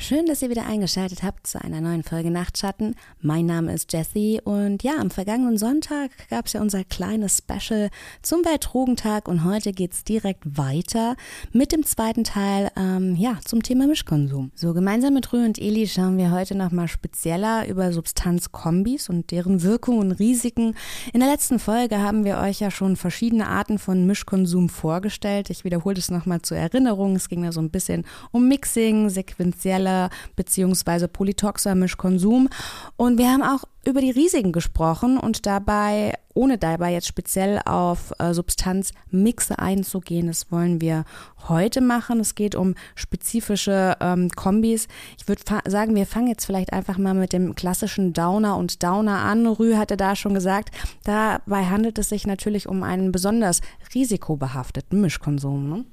Schön, dass ihr wieder eingeschaltet habt zu einer neuen Folge Nachtschatten. Mein Name ist Jessie und ja, am vergangenen Sonntag gab es ja unser kleines Special zum Weltdrogentag und heute geht es direkt weiter mit dem zweiten Teil, ähm, ja, zum Thema Mischkonsum. So, gemeinsam mit Rü und Eli schauen wir heute nochmal spezieller über Substanzkombis und deren Wirkung und Risiken. In der letzten Folge haben wir euch ja schon verschiedene Arten von Mischkonsum vorgestellt. Ich wiederhole das nochmal zur Erinnerung. Es ging da so ein bisschen um Mixing, sequenzieller Metalle bzw. Polytoxamischkonsum. Und wir haben auch über die Risiken gesprochen und dabei, ohne dabei jetzt speziell auf äh, Substanzmixe einzugehen, das wollen wir heute machen. Es geht um spezifische ähm, Kombis. Ich würde sagen, wir fangen jetzt vielleicht einfach mal mit dem klassischen Downer und Downer an. Rü hatte da schon gesagt, dabei handelt es sich natürlich um einen besonders risikobehafteten Mischkonsum. Ne?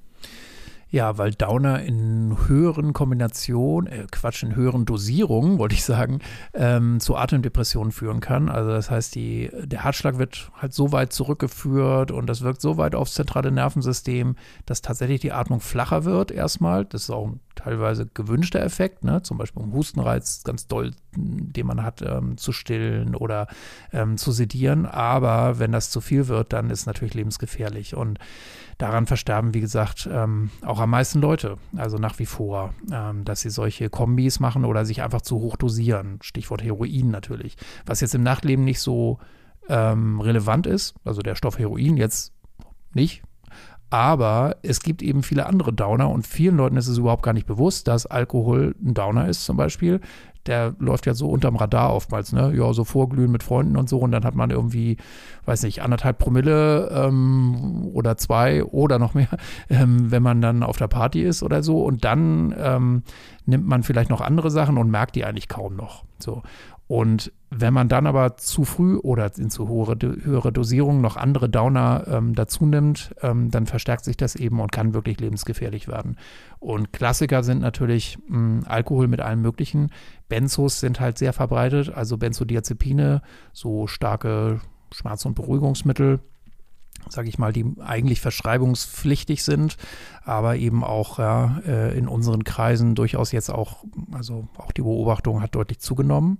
Ja, weil Downer in höheren Kombinationen, äh, Quatsch, in höheren Dosierungen, wollte ich sagen, ähm, zu Atemdepressionen führen kann. Also das heißt, die, der Herzschlag wird halt so weit zurückgeführt und das wirkt so weit aufs zentrale Nervensystem, dass tatsächlich die Atmung flacher wird erstmal. Das ist auch ein teilweise gewünschter Effekt, ne? zum Beispiel um Hustenreiz ganz doll, den man hat, ähm, zu stillen oder ähm, zu sedieren. Aber wenn das zu viel wird, dann ist es natürlich lebensgefährlich. Und daran versterben, wie gesagt, ähm, auch am meisten Leute. Also nach wie vor, ähm, dass sie solche Kombis machen oder sich einfach zu hoch dosieren. Stichwort Heroin natürlich. Was jetzt im Nachtleben nicht so ähm, relevant ist, also der Stoff Heroin jetzt nicht, aber es gibt eben viele andere Downer und vielen Leuten ist es überhaupt gar nicht bewusst, dass Alkohol ein Downer ist zum Beispiel. Der läuft ja so unterm Radar oftmals, ne? Ja, so vorglühen mit Freunden und so und dann hat man irgendwie, weiß nicht, anderthalb Promille ähm, oder zwei oder noch mehr, ähm, wenn man dann auf der Party ist oder so und dann ähm, nimmt man vielleicht noch andere Sachen und merkt die eigentlich kaum noch. So. Und wenn man dann aber zu früh oder in zu hohe, höhere Dosierungen noch andere Downer ähm, dazu nimmt, ähm, dann verstärkt sich das eben und kann wirklich lebensgefährlich werden. Und Klassiker sind natürlich mh, hm, Alkohol mit allem Möglichen. Benzos sind halt sehr verbreitet, also Benzodiazepine, so starke Schmerz- und Beruhigungsmittel sage ich mal, die eigentlich verschreibungspflichtig sind, aber eben auch ja, äh, in unseren Kreisen durchaus jetzt auch, also auch die Beobachtung hat deutlich zugenommen.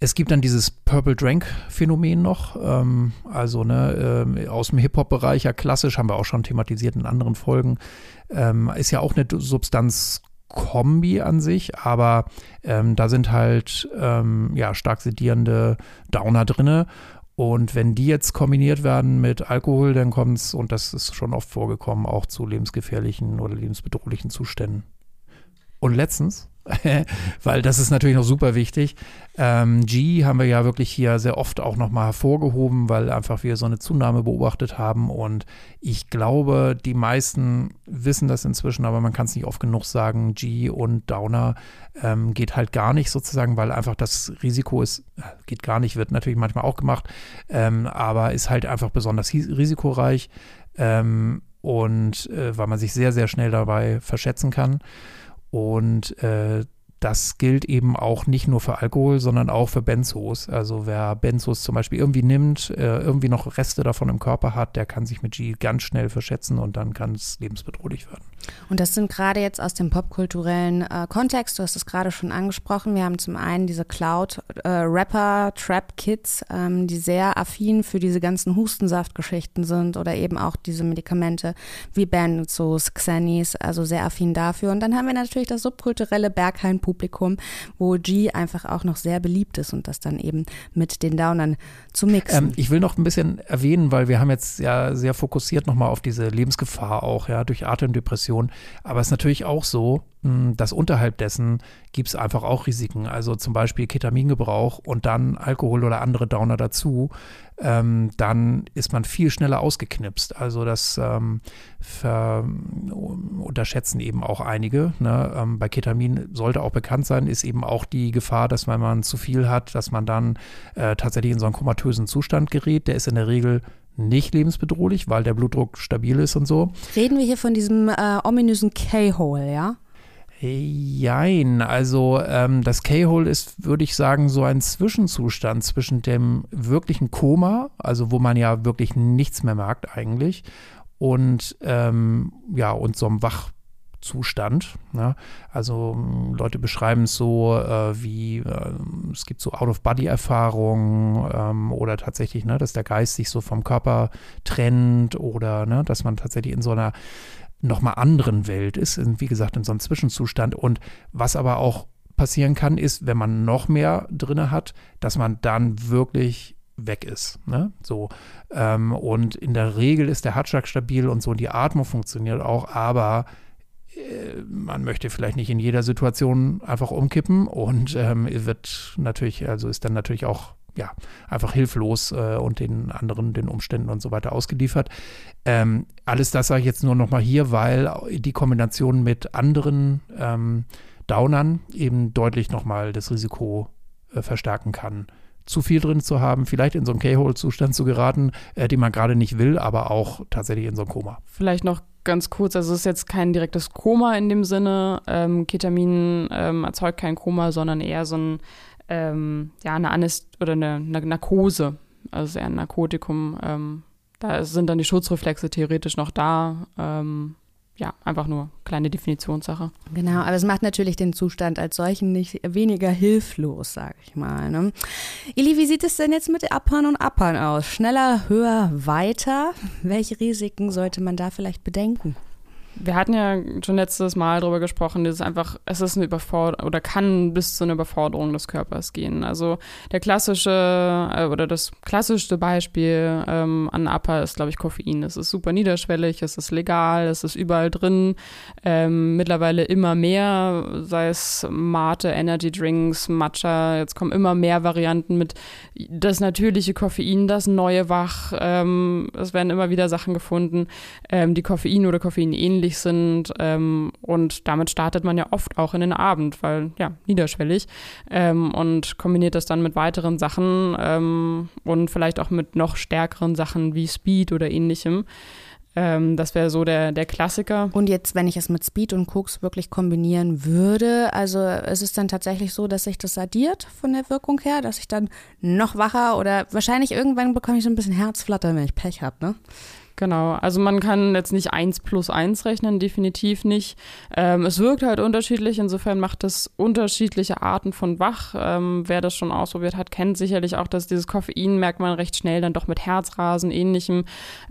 Es gibt dann dieses Purple Drank Phänomen noch, ähm, also ne, äh, aus dem Hip-Hop-Bereich, ja klassisch, haben wir auch schon thematisiert in anderen Folgen, ähm, ist ja auch eine Substanz Kombi an sich, aber ähm, da sind halt ähm, ja stark sedierende Downer drinne und wenn die jetzt kombiniert werden mit Alkohol, dann kommt es, und das ist schon oft vorgekommen, auch zu lebensgefährlichen oder lebensbedrohlichen Zuständen. Und letztens weil das ist natürlich noch super wichtig. Ähm, G haben wir ja wirklich hier sehr oft auch nochmal hervorgehoben, weil einfach wir so eine Zunahme beobachtet haben und ich glaube, die meisten wissen das inzwischen, aber man kann es nicht oft genug sagen, G und Downer ähm, geht halt gar nicht sozusagen, weil einfach das Risiko ist, äh, geht gar nicht, wird natürlich manchmal auch gemacht, ähm, aber ist halt einfach besonders risikoreich ähm, und äh, weil man sich sehr, sehr schnell dabei verschätzen kann. Und äh, das gilt eben auch nicht nur für Alkohol, sondern auch für Benzos. Also wer Benzos zum Beispiel irgendwie nimmt, äh, irgendwie noch Reste davon im Körper hat, der kann sich mit G ganz schnell verschätzen und dann kann es lebensbedrohlich werden. Und das sind gerade jetzt aus dem popkulturellen äh, Kontext, du hast es gerade schon angesprochen, wir haben zum einen diese Cloud-Rapper, äh, Trap-Kids, ähm, die sehr affin für diese ganzen Hustensaftgeschichten sind oder eben auch diese Medikamente wie Benzos, Xennies, also sehr affin dafür. Und dann haben wir natürlich das subkulturelle Berghain Publikum, wo G einfach auch noch sehr beliebt ist und das dann eben mit den Downern zu mixen. Ähm, ich will noch ein bisschen erwähnen, weil wir haben jetzt ja sehr fokussiert nochmal auf diese Lebensgefahr auch, ja, durch Atemdepression. Aber es ist natürlich auch so, hm, dass unterhalb dessen gibt es einfach auch Risiken. Also zum Beispiel Ketamingebrauch und dann Alkohol oder andere Downer dazu. Ähm, dann ist man viel schneller ausgeknipst. Also das ähm, unterschätzen eben auch einige. Ne? Ähm, bei Ketamin sollte auch bekannt sein, ist eben auch die Gefahr, dass wenn man zu viel hat, dass man dann äh, tatsächlich in so einen komatösen Zustand gerät. Der ist in der Regel nicht lebensbedrohlich, weil der Blutdruck stabil ist und so. Reden wir hier von diesem äh, ominösen K-Hole, ja? Jein, also ähm, das K-Hole ist, würde ich sagen, so ein Zwischenzustand zwischen dem wirklichen Koma, also wo man ja wirklich nichts mehr merkt eigentlich, und ähm, ja, und so einem Wachzustand. Ne? Also Leute beschreiben es so äh, wie, äh, es gibt so Out-of-Body-Erfahrungen ähm, oder tatsächlich, ne, dass der Geist sich so vom Körper trennt oder ne, dass man tatsächlich in so einer nochmal anderen Welt ist, wie gesagt, in so einem Zwischenzustand. Und was aber auch passieren kann, ist, wenn man noch mehr drinne hat, dass man dann wirklich weg ist. Ne? So. Ähm, und in der Regel ist der Herzschlag stabil und so, die Atmung funktioniert auch, aber äh, man möchte vielleicht nicht in jeder Situation einfach umkippen und ähm, wird natürlich, also ist dann natürlich auch ja, einfach hilflos äh, und den anderen, den Umständen und so weiter ausgeliefert. Ähm, alles das sage ich jetzt nur nochmal hier, weil die Kombination mit anderen ähm, Downern eben deutlich nochmal das Risiko äh, verstärken kann, zu viel drin zu haben, vielleicht in so einen K-Hole-Zustand zu geraten, äh, den man gerade nicht will, aber auch tatsächlich in so ein Koma. Vielleicht noch ganz kurz, also es ist jetzt kein direktes Koma in dem Sinne. Ähm, Ketamin ähm, erzeugt kein Koma, sondern eher so ein ähm, ja, eine Anäst oder eine, eine, Narkose, also eher ein Narkotikum. Ähm, da sind dann die Schutzreflexe theoretisch noch da. Ähm, ja, einfach nur kleine Definitionssache. Genau, aber es macht natürlich den Zustand als solchen nicht weniger hilflos, sage ich mal. Ne? Eli, wie sieht es denn jetzt mit Abhauen und Abhauen aus? Schneller, höher, weiter? Welche Risiken sollte man da vielleicht bedenken? Wir hatten ja schon letztes Mal darüber gesprochen, dass es einfach, es ist eine Überforderung oder kann bis zu einer Überforderung des Körpers gehen. Also der klassische äh, oder das klassischste Beispiel ähm, an APA ist, glaube ich, Koffein. Es ist super niederschwellig, es ist legal, es ist überall drin. Ähm, mittlerweile immer mehr, sei es Mate, Energy Drinks, Matcha. Jetzt kommen immer mehr Varianten mit das natürliche Koffein, das neue Wach. Ähm, es werden immer wieder Sachen gefunden, ähm, die Koffein oder Koffein ähnlich niedrigschwellig sind ähm, und damit startet man ja oft auch in den Abend, weil ja, niederschwellig ähm, und kombiniert das dann mit weiteren Sachen ähm, und vielleicht auch mit noch stärkeren Sachen wie Speed oder ähnlichem. Ähm, das wäre so der, der Klassiker. Und jetzt, wenn ich es mit Speed und Koks wirklich kombinieren würde, also ist es dann tatsächlich so, dass sich das addiert von der Wirkung her, dass ich dann noch wacher oder wahrscheinlich irgendwann bekomme ich so ein bisschen Herzflattern, wenn ich Pech habe, ne? Genau, also man kann jetzt nicht eins plus eins rechnen, definitiv nicht. Ähm, es wirkt halt unterschiedlich, insofern macht es unterschiedliche Arten von Wach. Ähm, wer das schon ausprobiert hat, kennt sicherlich auch, dass dieses Koffein merkt man recht schnell dann doch mit Herzrasen, ähnlichem.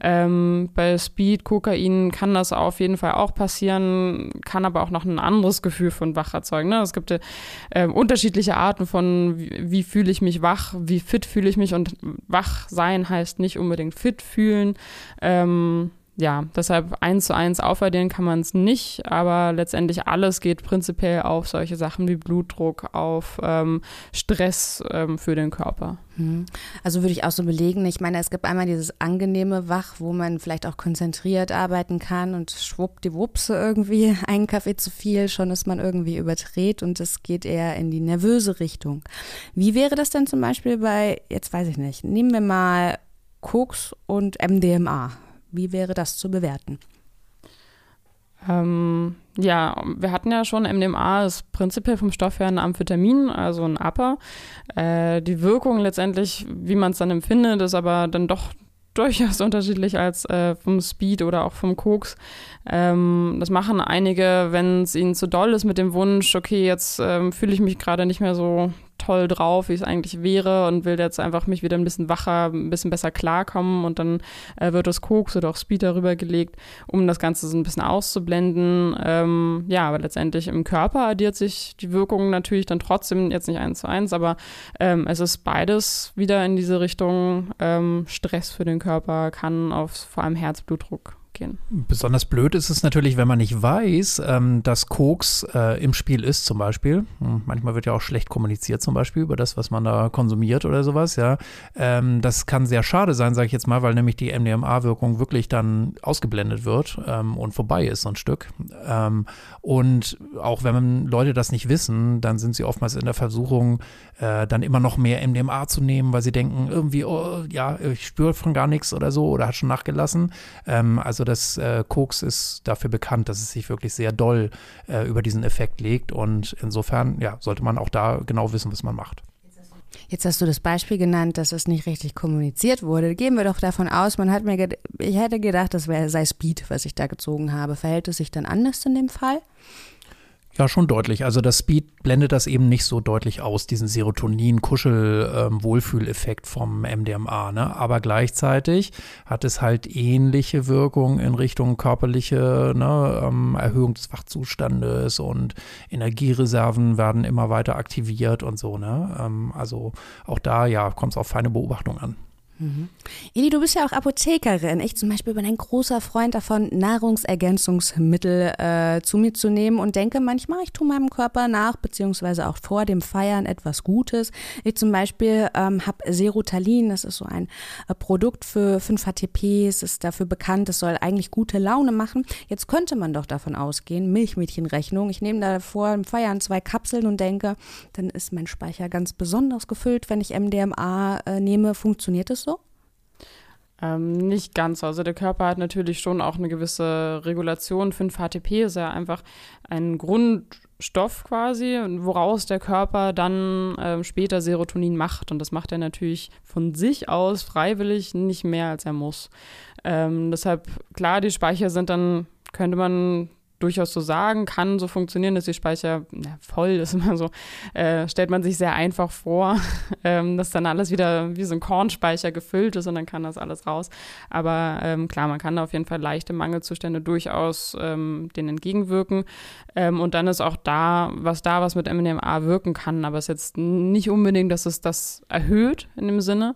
Ähm, bei Speed, Kokain kann das auf jeden Fall auch passieren, kann aber auch noch ein anderes Gefühl von Wach erzeugen. Ne? Es gibt äh, unterschiedliche Arten von, wie, wie fühle ich mich wach, wie fit fühle ich mich und wach sein heißt nicht unbedingt fit fühlen. Äh, ähm, ja, deshalb eins zu eins aufaddieren kann man es nicht, aber letztendlich alles geht prinzipiell auf solche Sachen wie Blutdruck, auf ähm, Stress ähm, für den Körper. Mhm. Also würde ich auch so belegen. Ich meine, es gibt einmal dieses angenehme Wach, wo man vielleicht auch konzentriert arbeiten kann und schwuppdiwupps irgendwie einen Kaffee zu viel, schon ist man irgendwie überdreht und es geht eher in die nervöse Richtung. Wie wäre das denn zum Beispiel bei, jetzt weiß ich nicht, nehmen wir mal Koks und MDMA. Wie wäre das zu bewerten? Ähm, ja, wir hatten ja schon, MDMA ist prinzipiell vom Stoff her ein Amphetamin, also ein Upper. Äh, die Wirkung letztendlich, wie man es dann empfindet, ist aber dann doch durchaus unterschiedlich als äh, vom Speed oder auch vom Koks. Ähm, das machen einige, wenn es ihnen zu doll ist mit dem Wunsch, okay, jetzt ähm, fühle ich mich gerade nicht mehr so toll drauf, wie es eigentlich wäre und will jetzt einfach mich wieder ein bisschen wacher, ein bisschen besser klarkommen und dann äh, wird das Koks oder auch Speed darüber gelegt, um das Ganze so ein bisschen auszublenden. Ähm, ja, aber letztendlich im Körper addiert sich die Wirkung natürlich dann trotzdem jetzt nicht eins zu eins, aber ähm, es ist beides wieder in diese Richtung ähm, Stress für den Körper, kann auf vor allem Herzblutdruck gehen. Besonders blöd ist es natürlich, wenn man nicht weiß, ähm, dass Koks äh, im Spiel ist, zum Beispiel. Hm, manchmal wird ja auch schlecht kommuniziert, zum Beispiel, über das, was man da konsumiert oder sowas, ja. Ähm, das kann sehr schade sein, sage ich jetzt mal, weil nämlich die MDMA-Wirkung wirklich dann ausgeblendet wird ähm, und vorbei ist, so ein Stück. Ähm, und auch wenn Leute das nicht wissen, dann sind sie oftmals in der Versuchung, äh, dann immer noch mehr MDMA zu nehmen, weil sie denken, irgendwie, oh, ja, ich spüre von gar nichts oder so oder hat schon nachgelassen. Ähm, also das äh, Koks ist dafür bekannt, dass es sich wirklich sehr doll äh, über diesen Effekt legt. Und insofern, ja, sollte man auch da genau wissen, was man macht. Jetzt hast du das Beispiel genannt, dass es nicht richtig kommuniziert wurde. Gehen wir doch davon aus, man hat mir, ich hätte gedacht, das wäre sei Speed, was ich da gezogen habe. Verhält es sich dann anders in dem Fall? Ja, schon deutlich. Also das Speed blendet das eben nicht so deutlich aus, diesen Serotonin-Kuschel-Wohlfühleffekt vom MDMA. Ne? Aber gleichzeitig hat es halt ähnliche Wirkungen in Richtung körperliche ne, ähm, Erhöhung des Wachzustandes und Energiereserven werden immer weiter aktiviert und so. Ne? Ähm, also auch da ja kommt es auf feine Beobachtung an. Mhm. Eli, du bist ja auch Apothekerin. Ich zum Beispiel bin ein großer Freund davon, Nahrungsergänzungsmittel äh, zu mir zu nehmen und denke manchmal, ich tue meinem Körper nach, beziehungsweise auch vor dem Feiern etwas Gutes. Ich zum Beispiel ähm, habe Serotalin, das ist so ein äh, Produkt für 5-HTP, es ist dafür bekannt, es soll eigentlich gute Laune machen. Jetzt könnte man doch davon ausgehen, Milchmädchenrechnung, ich nehme da vor dem Feiern zwei Kapseln und denke, dann ist mein Speicher ganz besonders gefüllt, wenn ich MDMA äh, nehme. Funktioniert es ähm, nicht ganz. Also der Körper hat natürlich schon auch eine gewisse Regulation. 5-HTP ist ja einfach ein Grundstoff quasi, woraus der Körper dann ähm, später Serotonin macht. Und das macht er natürlich von sich aus freiwillig nicht mehr, als er muss. Ähm, deshalb, klar, die Speicher sind dann, könnte man durchaus so sagen, kann so funktionieren, dass die Speicher ja, voll ist immer so, äh, stellt man sich sehr einfach vor, ähm, dass dann alles wieder wie so ein Kornspeicher gefüllt ist und dann kann das alles raus. Aber ähm, klar, man kann da auf jeden Fall leichte Mangelzustände durchaus ähm, denen entgegenwirken. Ähm, und dann ist auch da, was da was mit MDMA wirken kann, aber es ist jetzt nicht unbedingt, dass es das erhöht in dem Sinne.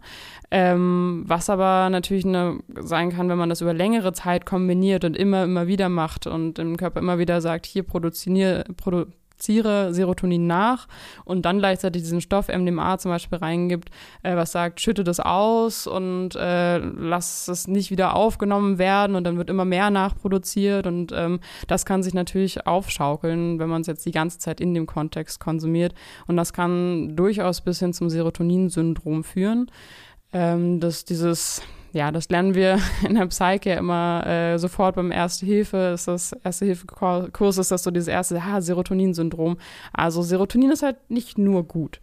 Ähm, was aber natürlich eine, sein kann, wenn man das über längere Zeit kombiniert und immer, immer wieder macht und im Körper immer wieder sagt, hier produziere, produziere Serotonin nach und dann gleichzeitig diesen Stoff MDMA zum Beispiel reingibt, äh, was sagt, schütte das aus und äh, lass es nicht wieder aufgenommen werden und dann wird immer mehr nachproduziert und ähm, das kann sich natürlich aufschaukeln, wenn man es jetzt die ganze Zeit in dem Kontext konsumiert und das kann durchaus bis hin zum Serotonin-Syndrom führen ähm, dass dieses, ja, das lernen wir in der Psyche immer äh, sofort beim Erste Hilfe, ist das Erste Hilfe Kurs, ist das so dieses erste ah, Serotonin-Syndrom. Also Serotonin ist halt nicht nur gut.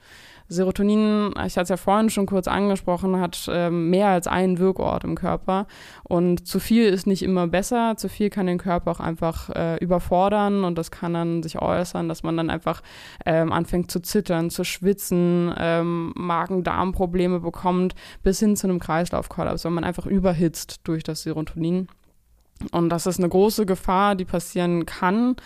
Serotonin, ich hatte es ja vorhin schon kurz angesprochen, hat ähm, mehr als einen Wirkort im Körper. Und zu viel ist nicht immer besser. Zu viel kann den Körper auch einfach äh, überfordern und das kann dann sich äußern, dass man dann einfach ähm, anfängt zu zittern, zu schwitzen, ähm, Magen-Darm-Probleme bekommt, bis hin zu einem Kreislaufkollaps, weil man einfach überhitzt durch das Serotonin. Und das ist eine große Gefahr, die passieren kann.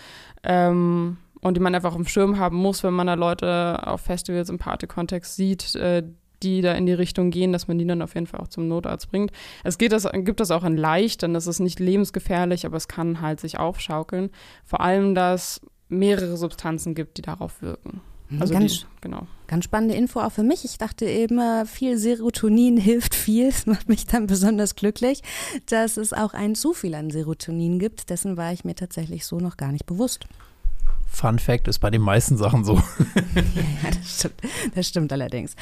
Ähm, und die man einfach auf dem Schirm haben muss, wenn man da Leute auf Festivals im Party-Kontext sieht, äh, die da in die Richtung gehen, dass man die dann auf jeden Fall auch zum Notarzt bringt. Es geht das, gibt das auch in leicht, denn das ist nicht lebensgefährlich, aber es kann halt sich aufschaukeln. Vor allem, dass mehrere Substanzen gibt, die darauf wirken. Mhm, also ganz, die, genau. Ganz spannende Info auch für mich. Ich dachte immer, viel Serotonin hilft viel. Das macht mich dann besonders glücklich, dass es auch ein zu viel an Serotonin gibt. Dessen war ich mir tatsächlich so noch gar nicht bewusst. Fun Fact ist bei den meisten Sachen so. ja, das stimmt, das stimmt allerdings.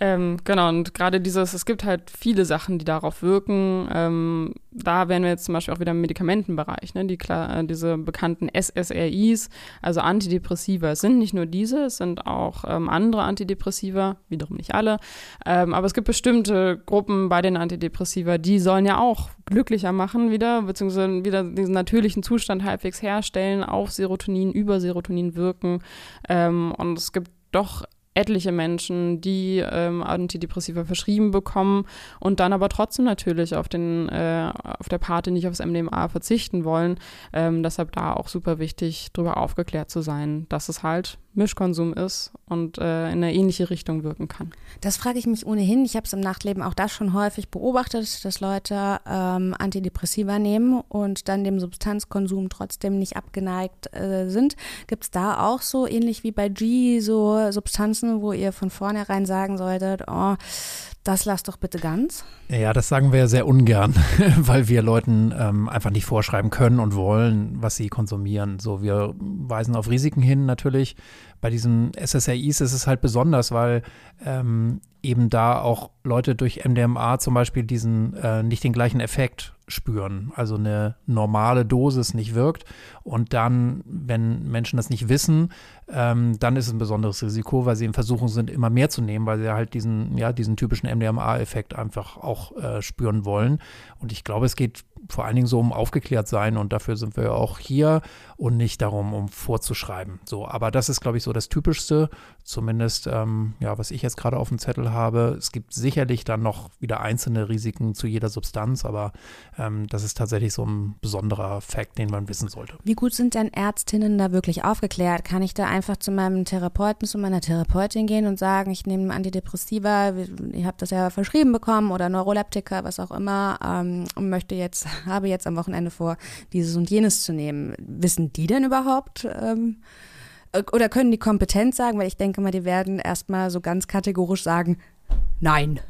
Ähm, genau, und gerade dieses, es gibt halt viele Sachen, die darauf wirken. Ähm, da wären wir jetzt zum Beispiel auch wieder im Medikamentenbereich, ne? die, klar, äh, diese bekannten SSRIs, also Antidepressiva. Es sind nicht nur diese, es sind auch ähm, andere Antidepressiva, wiederum nicht alle. Ähm, aber es gibt bestimmte Gruppen bei den Antidepressiva, die sollen ja auch glücklicher machen wieder, beziehungsweise wieder diesen natürlichen Zustand halbwegs herstellen, auf Serotonin, über Serotonin wirken. Ähm, und es gibt doch etliche Menschen, die ähm, Antidepressiva verschrieben bekommen und dann aber trotzdem natürlich auf, den, äh, auf der Party nicht aufs MDMA verzichten wollen. Ähm, deshalb da auch super wichtig, darüber aufgeklärt zu sein, dass es halt Mischkonsum ist und äh, in eine ähnliche Richtung wirken kann. Das frage ich mich ohnehin. Ich habe es im Nachtleben auch das schon häufig beobachtet, dass Leute ähm, Antidepressiva nehmen und dann dem Substanzkonsum trotzdem nicht abgeneigt äh, sind. Gibt es da auch so, ähnlich wie bei G, so Substanzen, wo ihr von vornherein sagen solltet, oh, das lass doch bitte ganz. Ja, das sagen wir sehr ungern, weil wir Leuten ähm, einfach nicht vorschreiben können und wollen, was sie konsumieren. So, wir weisen auf Risiken hin natürlich. Bei diesen SSRIs ist es halt besonders, weil ähm, eben da auch Leute durch MDMA zum Beispiel diesen äh, nicht den gleichen Effekt spüren. Also eine normale Dosis nicht wirkt. Und dann, wenn Menschen das nicht wissen, ähm, dann ist es ein besonderes Risiko, weil sie in Versuchung sind, immer mehr zu nehmen, weil sie halt diesen, ja, diesen typischen MDMA-Effekt einfach auch äh, spüren wollen. Und ich glaube, es geht vor allen Dingen so um aufgeklärt sein und dafür sind wir auch hier und nicht darum, um vorzuschreiben. So, aber das ist, glaube ich, so das Typischste, zumindest, ähm, ja, was ich jetzt gerade auf dem Zettel habe. Es gibt sicherlich dann noch wieder einzelne Risiken zu jeder Substanz, aber ähm, das ist tatsächlich so ein besonderer Fakt, den man wissen sollte. Wie gut sind denn Ärztinnen da wirklich aufgeklärt? Kann ich da einfach zu meinem Therapeuten, zu meiner Therapeutin gehen und sagen, ich nehme Antidepressiva, ich habe das ja verschrieben bekommen oder Neuroleptika, was auch immer, ähm, und möchte jetzt habe jetzt am Wochenende vor, dieses und jenes zu nehmen. Wissen die denn überhaupt? Ähm, oder können die kompetent sagen? Weil ich denke mal, die werden erstmal so ganz kategorisch sagen, nein.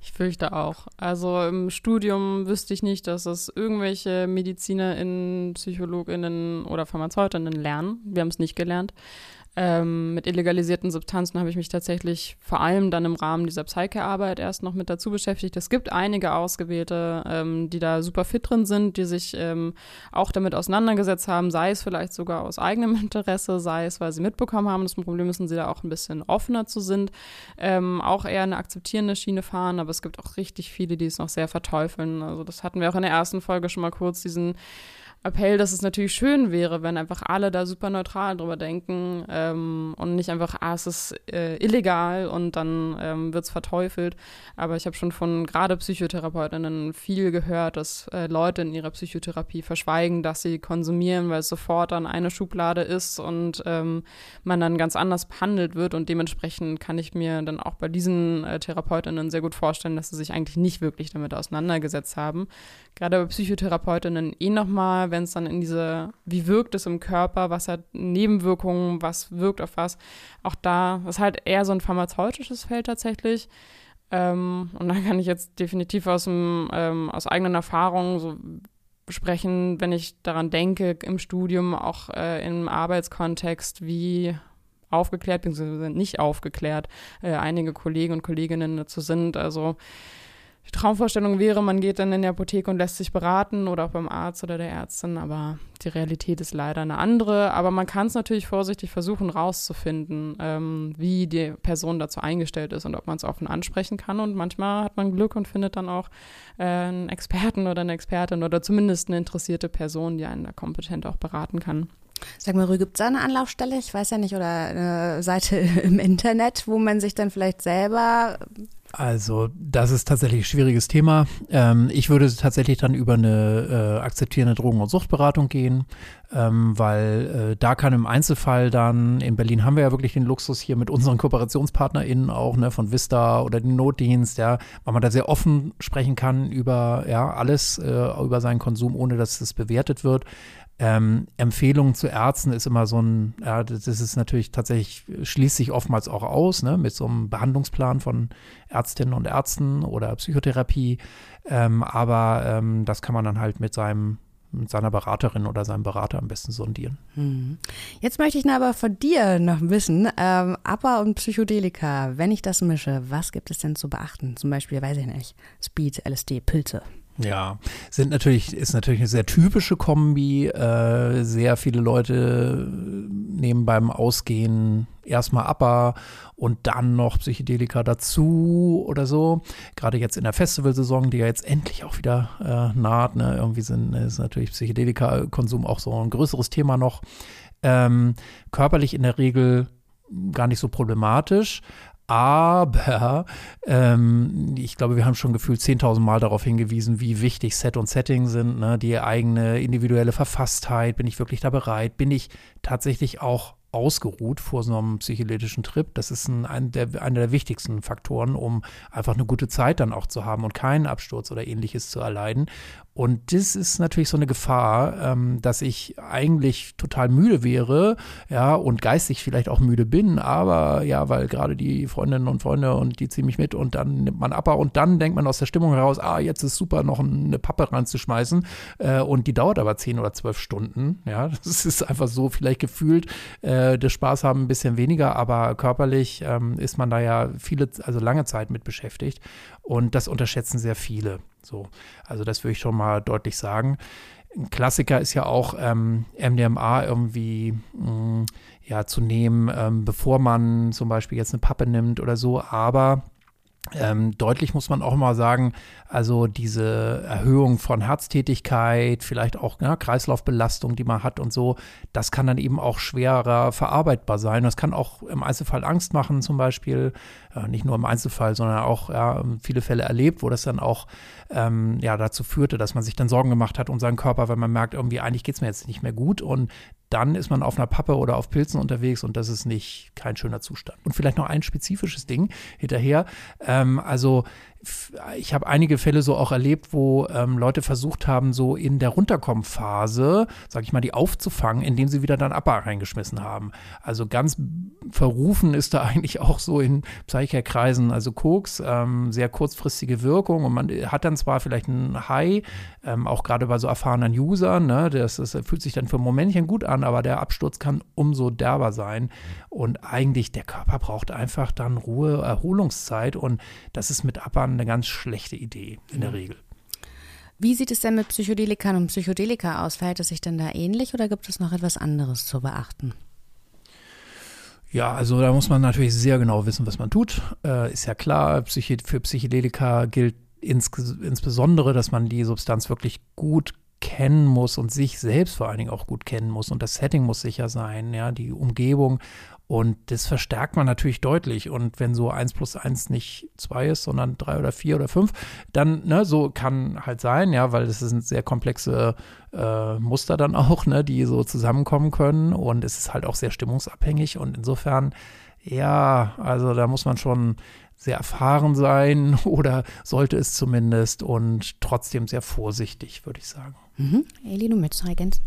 Ich fürchte auch. Also im Studium wüsste ich nicht, dass es irgendwelche MedizinerInnen, PsychologInnen oder PharmazeutInnen lernen. Wir haben es nicht gelernt. Ähm, mit illegalisierten Substanzen habe ich mich tatsächlich vor allem dann im Rahmen dieser Psyche-Arbeit erst noch mit dazu beschäftigt. Es gibt einige Ausgewählte, ähm, die da super fit drin sind, die sich ähm, auch damit auseinandergesetzt haben, sei es vielleicht sogar aus eigenem Interesse, sei es, weil sie mitbekommen haben, ein Problem ist und sie da auch ein bisschen offener zu sind, ähm, auch eher eine akzeptierende Schiene fahren, aber es gibt auch richtig viele, die es noch sehr verteufeln. Also das hatten wir auch in der ersten Folge schon mal kurz, diesen Appell, dass es natürlich schön wäre, wenn einfach alle da super neutral drüber denken ähm, und nicht einfach, ah, es ist äh, illegal und dann ähm, wird es verteufelt. Aber ich habe schon von gerade Psychotherapeutinnen viel gehört, dass äh, Leute in ihrer Psychotherapie verschweigen, dass sie konsumieren, weil es sofort dann eine Schublade ist und ähm, man dann ganz anders behandelt wird. Und dementsprechend kann ich mir dann auch bei diesen äh, Therapeutinnen sehr gut vorstellen, dass sie sich eigentlich nicht wirklich damit auseinandergesetzt haben. Gerade bei Psychotherapeutinnen eh nochmal wenn es dann in diese, wie wirkt es im Körper, was hat Nebenwirkungen, was wirkt auf was, auch da ist halt eher so ein pharmazeutisches Feld tatsächlich. Ähm, und da kann ich jetzt definitiv aus, dem, ähm, aus eigenen Erfahrungen so sprechen, wenn ich daran denke, im Studium, auch äh, im Arbeitskontext, wie aufgeklärt bzw. nicht aufgeklärt äh, einige Kollegen und Kolleginnen dazu sind. Also die Traumvorstellung wäre, man geht dann in die Apotheke und lässt sich beraten oder auch beim Arzt oder der Ärztin, aber die Realität ist leider eine andere. Aber man kann es natürlich vorsichtig versuchen rauszufinden, ähm, wie die Person dazu eingestellt ist und ob man es offen ansprechen kann. Und manchmal hat man Glück und findet dann auch äh, einen Experten oder eine Expertin oder zumindest eine interessierte Person, die einen da kompetent auch beraten kann. Sag mal, gibt es da eine Anlaufstelle? Ich weiß ja nicht, oder eine Seite im Internet, wo man sich dann vielleicht selber also, das ist tatsächlich ein schwieriges Thema. Ähm, ich würde tatsächlich dann über eine äh, akzeptierende Drogen- und Suchtberatung gehen, ähm, weil äh, da kann im Einzelfall dann, in Berlin haben wir ja wirklich den Luxus hier mit unseren KooperationspartnerInnen auch, ne, von Vista oder dem Notdienst, ja, weil man da sehr offen sprechen kann über, ja, alles, äh, über seinen Konsum, ohne dass es bewertet wird. Ähm, Empfehlungen zu Ärzten ist immer so ein, ja, das ist natürlich tatsächlich, schließt sich oftmals auch aus, ne, mit so einem Behandlungsplan von Ärztinnen und Ärzten oder Psychotherapie. Ähm, aber ähm, das kann man dann halt mit seinem mit seiner Beraterin oder seinem Berater am besten sondieren. Mhm. Jetzt möchte ich aber von dir noch wissen, ähm, APA und Psychedelika, wenn ich das mische, was gibt es denn zu beachten? Zum Beispiel, weiß ich nicht, Speed, LSD, Pilze. Ja, sind natürlich, ist natürlich eine sehr typische Kombi. Äh, sehr viele Leute nehmen beim Ausgehen erstmal APA und dann noch Psychedelika dazu oder so. Gerade jetzt in der Festivalsaison, die ja jetzt endlich auch wieder äh, naht. Ne? Irgendwie sind, ist natürlich Psychedelika-Konsum auch so ein größeres Thema noch. Ähm, körperlich in der Regel gar nicht so problematisch, aber ähm, ich glaube, wir haben schon gefühlt 10.000 Mal darauf hingewiesen, wie wichtig Set und Setting sind, ne? die eigene individuelle Verfasstheit. Bin ich wirklich da bereit? Bin ich tatsächlich auch ausgeruht vor so einem psychedelischen Trip. Das ist ein, ein der, einer der wichtigsten Faktoren, um einfach eine gute Zeit dann auch zu haben und keinen Absturz oder ähnliches zu erleiden. Und das ist natürlich so eine Gefahr, ähm, dass ich eigentlich total müde wäre, ja, und geistig vielleicht auch müde bin, aber ja, weil gerade die Freundinnen und Freunde und die ziehen mich mit und dann nimmt man ab und dann denkt man aus der Stimmung heraus, ah, jetzt ist super, noch eine Pappe ranzuschmeißen äh, und die dauert aber zehn oder zwölf Stunden, ja, das ist einfach so vielleicht gefühlt, äh, das Spaß haben ein bisschen weniger, aber körperlich ähm, ist man da ja viele, also lange Zeit mit beschäftigt und das unterschätzen sehr viele. So, also das würde ich schon mal deutlich sagen. Ein Klassiker ist ja auch ähm, MDMA irgendwie mh, mm, ja zu nehmen, ähm, bevor man zum Beispiel jetzt eine Pappe nimmt oder so, aber ähm, deutlich muss man auch mal sagen, also diese Erhöhung von Herztätigkeit, vielleicht auch ja, Kreislaufbelastung, die man hat und so, das kann dann eben auch schwerer verarbeitbar sein. Das kann auch im Einzelfall Angst machen, zum Beispiel. Äh, nicht nur im Einzelfall, sondern auch ja, viele Fälle erlebt, wo das dann auch ähm, ja, dazu führte, dass man sich dann Sorgen gemacht hat um seinen Körper, weil man merkt, irgendwie eigentlich geht es mir jetzt nicht mehr gut. Und dann ist man auf einer Pappe oder auf Pilzen unterwegs und das ist nicht kein schöner Zustand. Und vielleicht noch ein spezifisches Ding hinterher. Ähm, also ich habe einige Fälle so auch erlebt, wo ähm, Leute versucht haben, so in der Runterkommphase, sag ich mal, die aufzufangen, indem sie wieder dann Abba reingeschmissen haben. Also ganz verrufen ist da eigentlich auch so in Psychikerkreisen, also Koks, ähm, sehr kurzfristige Wirkung. Und man hat dann zwar vielleicht einen High, ähm, auch gerade bei so erfahrenen Usern, ne, das, das fühlt sich dann für ein Momentchen gut an, aber der Absturz kann umso derber sein. Und eigentlich der Körper braucht einfach dann Ruhe, Erholungszeit. Und das ist mit Abba eine ganz schlechte Idee in der Regel. Wie sieht es denn mit Psychedelikern und Psychedelika aus? Verhält es sich denn da ähnlich oder gibt es noch etwas anderes zu beachten? Ja, also da muss man natürlich sehr genau wissen, was man tut. Äh, ist ja klar, Psyche für Psychedelika gilt ins insbesondere, dass man die Substanz wirklich gut kennen muss und sich selbst vor allen Dingen auch gut kennen muss und das Setting muss sicher sein, ja, die Umgebung und das verstärkt man natürlich deutlich. Und wenn so eins plus eins nicht zwei ist, sondern drei oder vier oder fünf, dann, ne, so kann halt sein, ja, weil das sind sehr komplexe äh, Muster dann auch, ne, die so zusammenkommen können. Und es ist halt auch sehr stimmungsabhängig. Und insofern, ja, also da muss man schon sehr erfahren sein oder sollte es zumindest und trotzdem sehr vorsichtig, würde ich sagen. Mhm. Eli, du möchtest noch ergänzen?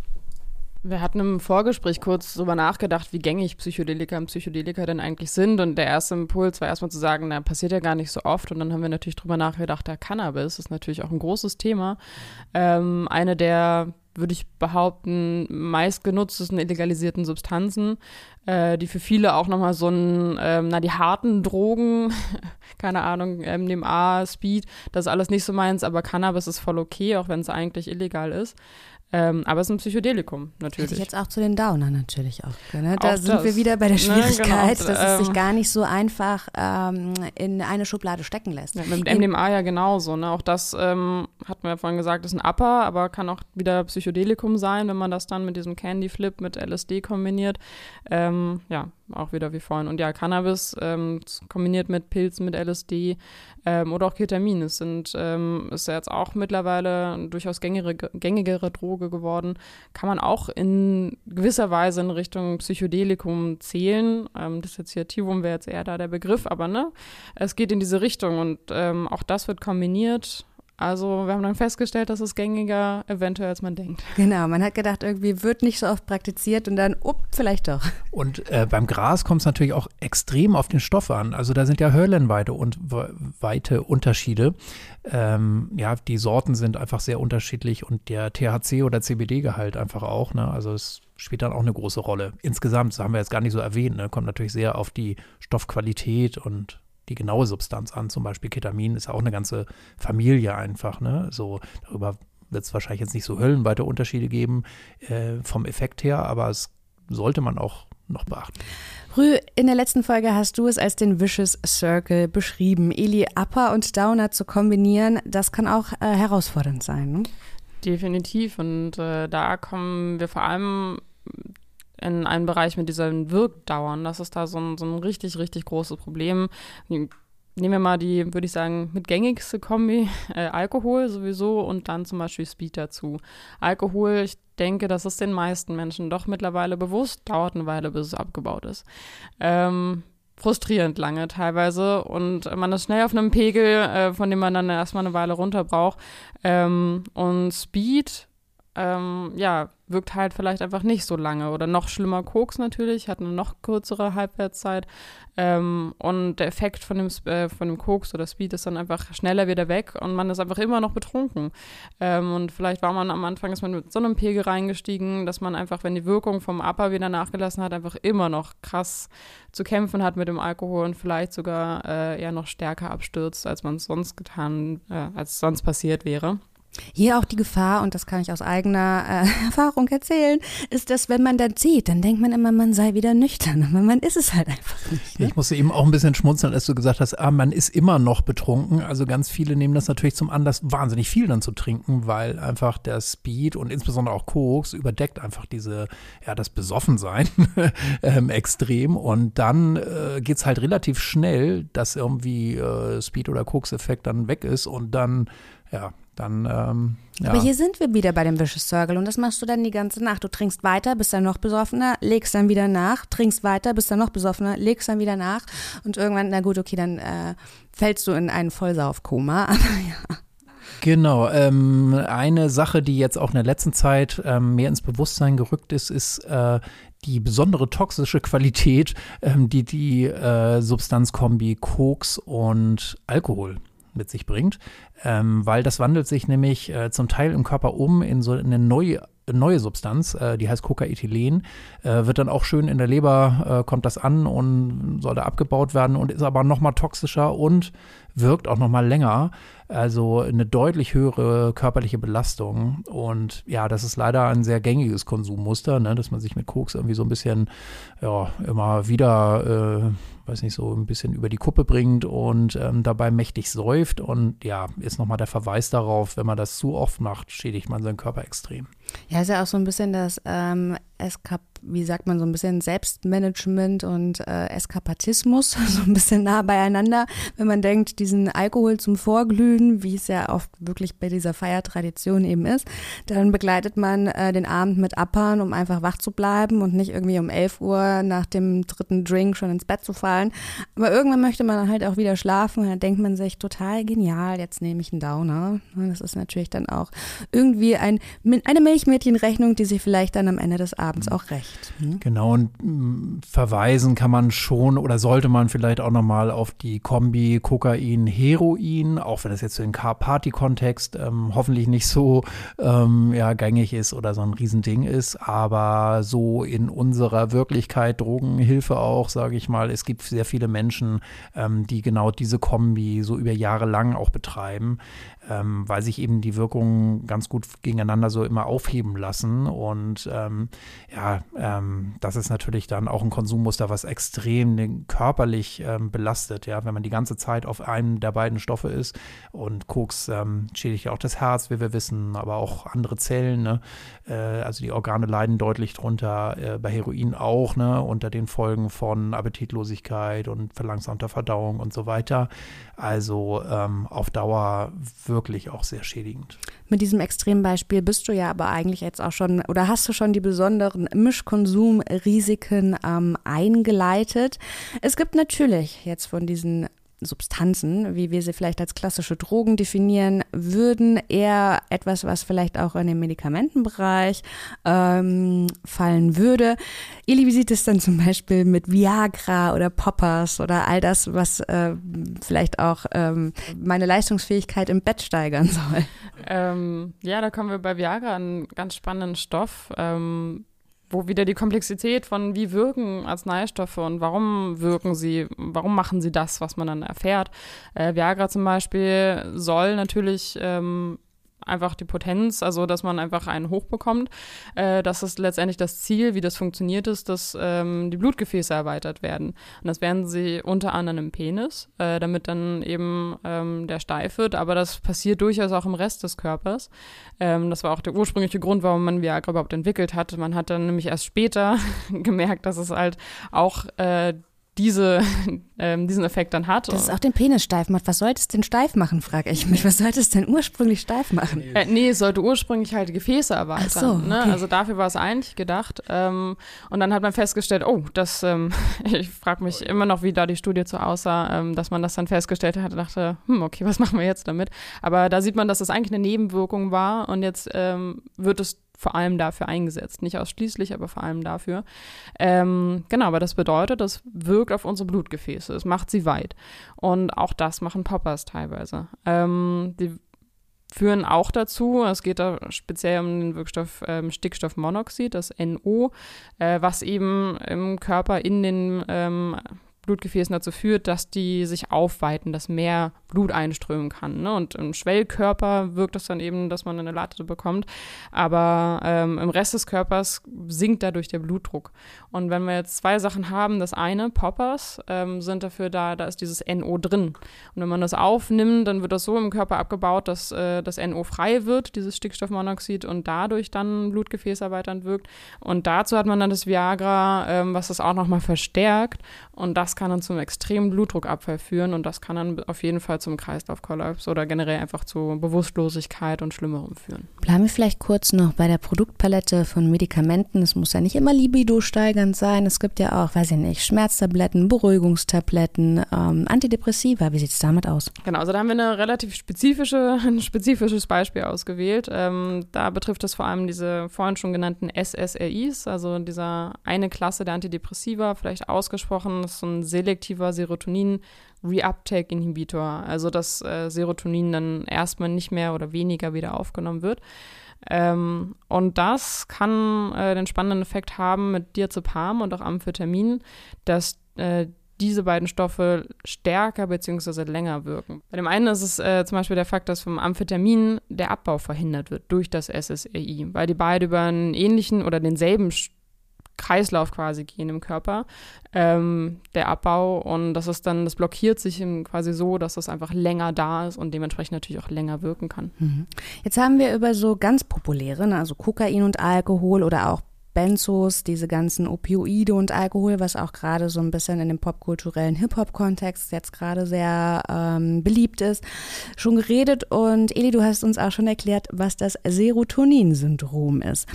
Wir hatten im Vorgespräch kurz darüber nachgedacht, wie gängig Psychedelika und Psychedelika denn eigentlich sind. Und der erste Impuls war erstmal zu sagen, na, passiert ja gar nicht so oft. Und dann haben wir natürlich drüber nachgedacht, der Cannabis ist natürlich auch ein großes Thema. Ähm, eine der, würde ich behaupten, meistgenutztesten illegalisierten Substanzen, äh, die für viele auch nochmal so ein, ähm, na, die harten Drogen, keine Ahnung, MDMA, Speed, das ist alles nicht so meins, aber Cannabis ist voll okay, auch wenn es eigentlich illegal ist. Ähm, aber es ist ein Psychedelikum, natürlich. Hätte ich jetzt auch zu den Downern natürlich auch. Ne? Da auch sind das. wir wieder bei der Schwierigkeit, ne, genau. dass es sich ähm, gar nicht so einfach ähm, in eine Schublade stecken lässt. Ja, mit dem MDMA ja genauso. Ne? Auch das ähm, hat man ja vorhin gesagt, ist ein Upper, aber kann auch wieder Psychedelikum sein, wenn man das dann mit diesem Candy Flip mit LSD kombiniert. Ähm, ja, auch wieder wie vorhin. Und ja, Cannabis ähm, kombiniert mit Pilzen, mit LSD ähm, oder auch Ketamin. Es sind, ähm, ist ja jetzt auch mittlerweile durchaus gängigere, gängigere Droge geworden. Kann man auch in gewisser Weise in Richtung Psychedelikum zählen. Ähm, Dissoziativum wäre jetzt eher da der Begriff, aber ne, es geht in diese Richtung und ähm, auch das wird kombiniert also wir haben dann festgestellt, dass es gängiger eventuell als man denkt. Genau, man hat gedacht, irgendwie wird nicht so oft praktiziert und dann, up, vielleicht doch. Und äh, beim Gras kommt es natürlich auch extrem auf den Stoff an. Also da sind ja hörlenweite und weite Unterschiede. Ähm, ja, die Sorten sind einfach sehr unterschiedlich und der THC oder CBD-Gehalt einfach auch. Ne? Also es spielt dann auch eine große Rolle. Insgesamt, das haben wir jetzt gar nicht so erwähnt, ne? kommt natürlich sehr auf die Stoffqualität und die genaue Substanz an. Zum Beispiel Ketamin ist ja auch eine ganze Familie einfach. Ne? So darüber wird es wahrscheinlich jetzt nicht so höllenweite Unterschiede geben äh, vom Effekt her, aber es sollte man auch noch beachten. Rü, in der letzten Folge hast du es als den Vicious Circle beschrieben. Eli Upper und Downer zu kombinieren, das kann auch äh, herausfordernd sein. Ne? Definitiv. Und äh, da kommen wir vor allem in einen Bereich mit diesen Wirkdauern. Das ist da so ein, so ein richtig, richtig großes Problem. Nehmen wir mal die, würde ich sagen, mit gängigste Kombi, äh, Alkohol sowieso und dann zum Beispiel Speed dazu. Alkohol, ich denke, das ist den meisten Menschen doch mittlerweile bewusst, dauert eine Weile, bis es abgebaut ist. Ähm, frustrierend lange teilweise und man ist schnell auf einem Pegel, äh, von dem man dann erstmal eine Weile runter braucht. Ähm, und Speed ähm, ja, wirkt halt vielleicht einfach nicht so lange. Oder noch schlimmer Koks natürlich, hat eine noch kürzere Halbwertszeit. Ähm, und der Effekt von dem, äh, von dem Koks oder Speed ist dann einfach schneller wieder weg und man ist einfach immer noch betrunken. Ähm, und vielleicht war man am Anfang, ist man mit so einem Pegel reingestiegen, dass man einfach, wenn die Wirkung vom Upper wieder nachgelassen hat, einfach immer noch krass zu kämpfen hat mit dem Alkohol und vielleicht sogar äh, eher noch stärker abstürzt, als man es sonst getan, äh, als sonst passiert wäre. Hier auch die Gefahr, und das kann ich aus eigener äh, Erfahrung erzählen, ist, dass wenn man dann zieht, dann denkt man immer, man sei wieder nüchtern. Aber man ist es halt einfach nicht. Ne? Ich musste eben auch ein bisschen schmunzeln, als du gesagt hast, ah, man ist immer noch betrunken. Also ganz viele nehmen das natürlich zum Anlass, wahnsinnig viel dann zu trinken, weil einfach der Speed und insbesondere auch Koks überdeckt einfach diese, ja, das Besoffensein ähm, extrem. Und dann äh, geht es halt relativ schnell, dass irgendwie äh, Speed- oder Koks-Effekt dann weg ist und dann ja, dann. Ähm, ja. Aber hier sind wir wieder bei dem Vicious Circle und das machst du dann die ganze Nacht. Du trinkst weiter, bist dann noch besoffener, legst dann wieder nach, trinkst weiter, bist dann noch besoffener, legst dann wieder nach und irgendwann, na gut, okay, dann äh, fällst du in einen Vollsaufkoma. Aber ja. Genau. Ähm, eine Sache, die jetzt auch in der letzten Zeit ähm, mehr ins Bewusstsein gerückt ist, ist äh, die besondere toxische Qualität, ähm, die die äh, Substanzkombi Koks und Alkohol mit sich bringt, ähm, weil das wandelt sich nämlich äh, zum Teil im Körper um in so eine neue neue Substanz, äh, die heißt Cocaethylen, äh, wird dann auch schön in der Leber, äh, kommt das an und soll da abgebaut werden und ist aber nochmal toxischer und wirkt auch nochmal länger. Also eine deutlich höhere körperliche Belastung. Und ja, das ist leider ein sehr gängiges Konsummuster, ne, dass man sich mit Koks irgendwie so ein bisschen, ja, immer wieder, äh, weiß nicht, so ein bisschen über die Kuppe bringt und ähm, dabei mächtig säuft. Und ja, ist nochmal der Verweis darauf, wenn man das zu oft macht, schädigt man seinen Körper extrem. Ja, ist ja auch so ein bisschen das ähm, Eskap wie sagt man, so ein bisschen Selbstmanagement und äh, Eskapatismus, so ein bisschen nah beieinander. Wenn man denkt, diesen Alkohol zum Vorglühen, wie es ja oft wirklich bei dieser Feiertradition eben ist, dann begleitet man äh, den Abend mit Appern, um einfach wach zu bleiben und nicht irgendwie um 11 Uhr nach dem dritten Drink schon ins Bett zu fallen. Aber irgendwann möchte man halt auch wieder schlafen und dann denkt man sich, total genial, jetzt nehme ich einen Downer. Das ist natürlich dann auch irgendwie ein, eine Milchmädchenrechnung, die sich vielleicht dann am Ende des Abends auch rächt recht. Hm? Genau, und mh, mm, verweisen kann man schon oder sollte man vielleicht auch nochmal auf die Kombi Kokain-Heroin, auch wenn das jetzt im Car-Party-Kontext ähm, hoffentlich nicht so ähm, ja, gängig ist oder so ein Riesending ist, aber so in unserer Wirklichkeit, Drogenhilfe auch, sage ich mal, es gibt sehr viele Menschen, ähm, die genau diese Kombi so über Jahre lang auch betreiben ähm, weil sich eben die Wirkungen ganz gut gegeneinander so immer aufheben lassen. Und ähm, ja, ähm, das ist natürlich dann auch ein Konsummuster, was extrem körperlich ähm, belastet, ja, wenn man die ganze Zeit auf einem der beiden Stoffe ist. Und Koks ähm, schädigt ja auch das Herz, wie wir wissen, aber auch andere Zellen. Ne? Äh, also die Organe leiden deutlich drunter, äh, bei Heroin auch, ne? unter den Folgen von Appetitlosigkeit und verlangsamter Verdauung und so weiter. Also ähm, auf Dauer wirklich auch sehr schädigend. Mit diesem Extrembeispiel bist du ja aber eigentlich jetzt auch schon oder hast du schon die besonderen Mischkonsumrisiken ähm, eingeleitet. Es gibt natürlich jetzt von diesen Substanzen, wie wir sie vielleicht als klassische Drogen definieren würden, eher etwas, was vielleicht auch in den Medikamentenbereich ähm, fallen würde. Eli, wie sieht es dann zum Beispiel mit Viagra oder Poppers oder all das, was äh, vielleicht auch ähm, meine Leistungsfähigkeit im Bett steigern soll? Ähm, ja, da kommen wir bei Viagra an einen ganz spannenden Stoff. Ähm, wo wieder die Komplexität von wie wirken Arzneistoffe und warum wirken sie, warum machen sie das, was man dann erfährt. Äh, Viagra zum Beispiel soll natürlich ähm, einfach die Potenz, also dass man einfach einen hochbekommt. Äh, das ist letztendlich das Ziel, wie das funktioniert ist, dass ähm, die Blutgefäße erweitert werden. Und das werden sie unter anderem im Penis, äh, damit dann eben ähm, der steif wird. Aber das passiert durchaus auch im Rest des Körpers. Ähm, das war auch der ursprüngliche Grund, warum man Viagra überhaupt entwickelt hat. Man hat dann nämlich erst später gemerkt, dass es halt auch äh, diese, ähm, diesen Effekt dann hat. Dass es auch den Penis steif macht. Was sollte es denn steif machen, frage ich mich. Was sollte es denn ursprünglich steif machen? Äh, nee, es sollte ursprünglich halt Gefäße erweitern. Ach so, ne? okay. ne? Also dafür war es eigentlich gedacht. Ähm, und dann hat man festgestellt, oh, das, ähm, ich frage mich immer noch, wie da die Studie zu aussah, ähm, dass man das dann festgestellt hat und dachte, hm, okay, was machen wir jetzt damit? Aber da sieht man, dass das eigentlich eine Nebenwirkung war und jetzt ähm, wird es vor allem dafür eingesetzt. Nicht ausschließlich, aber vor allem dafür. Ähm, genau, aber das bedeutet, das wirkt auf unsere Blutgefäße. Es macht sie weit. Und auch das machen Poppers teilweise. Ähm, die führen auch dazu, es geht da speziell um den Wirkstoff ähm, Stickstoffmonoxid, das NO, äh, was eben im Körper in den ähm, Blutgefäßen dazu führt, dass die sich aufweiten, dass mehr Blut einströmen kann. Ne? Und im Schwellkörper wirkt das dann eben, dass man eine Latte bekommt. Aber ähm, im Rest des Körpers sinkt dadurch der Blutdruck. Und wenn wir jetzt zwei Sachen haben, das eine, Poppers, ähm, sind dafür da, da ist dieses NO drin. Und wenn man das aufnimmt, dann wird das so im Körper abgebaut, dass äh, das NO frei wird, dieses Stickstoffmonoxid, und dadurch dann Blutgefäßerweiternd wirkt. Und dazu hat man dann das Viagra, ähm, was das auch nochmal verstärkt. Und das kann dann zum extremen Blutdruckabfall führen und das kann dann auf jeden Fall zum Kreislaufkollaps oder generell einfach zu Bewusstlosigkeit und Schlimmerem führen. Bleiben wir vielleicht kurz noch bei der Produktpalette von Medikamenten. Es muss ja nicht immer libido steigernd sein. Es gibt ja auch, weiß ich nicht, Schmerztabletten, Beruhigungstabletten, ähm, Antidepressiva. Wie sieht es damit aus? Genau, also da haben wir eine relativ spezifische, ein spezifisches Beispiel ausgewählt. Ähm, da betrifft es vor allem diese vorhin schon genannten SSRIs, also dieser eine Klasse der Antidepressiva, vielleicht ausgesprochen, das ist so ein selektiver Serotonin-Reuptake-Inhibitor, also dass äh, Serotonin dann erstmal nicht mehr oder weniger wieder aufgenommen wird. Ähm, und das kann äh, den spannenden Effekt haben mit Diazepam und auch Amphetamin, dass äh, diese beiden Stoffe stärker bzw. länger wirken. Bei dem einen ist es äh, zum Beispiel der Fakt, dass vom Amphetamin der Abbau verhindert wird durch das SSRI, weil die beide über einen ähnlichen oder denselben Kreislauf quasi gehen im Körper, ähm, der Abbau. Und das ist dann, das blockiert sich quasi so, dass das einfach länger da ist und dementsprechend natürlich auch länger wirken kann. Mhm. Jetzt haben wir über so ganz populäre, ne, also Kokain und Alkohol oder auch Benzos, diese ganzen Opioide und Alkohol, was auch gerade so ein bisschen in dem popkulturellen Hip-Hop-Kontext jetzt gerade sehr ähm, beliebt ist, schon geredet. Und Eli, du hast uns auch schon erklärt, was das Serotonin-Syndrom ist.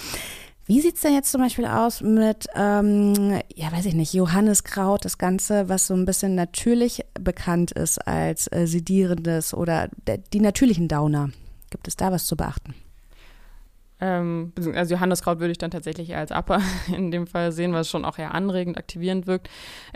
Wie sieht es denn jetzt zum Beispiel aus mit, ähm, ja, weiß ich nicht, Johanniskraut, das Ganze, was so ein bisschen natürlich bekannt ist als äh, sedierendes oder der, die natürlichen Downer? Gibt es da was zu beachten? Ähm, also Johanniskraut würde ich dann tatsächlich als Upper in dem Fall sehen, es schon auch eher anregend, aktivierend wirkt.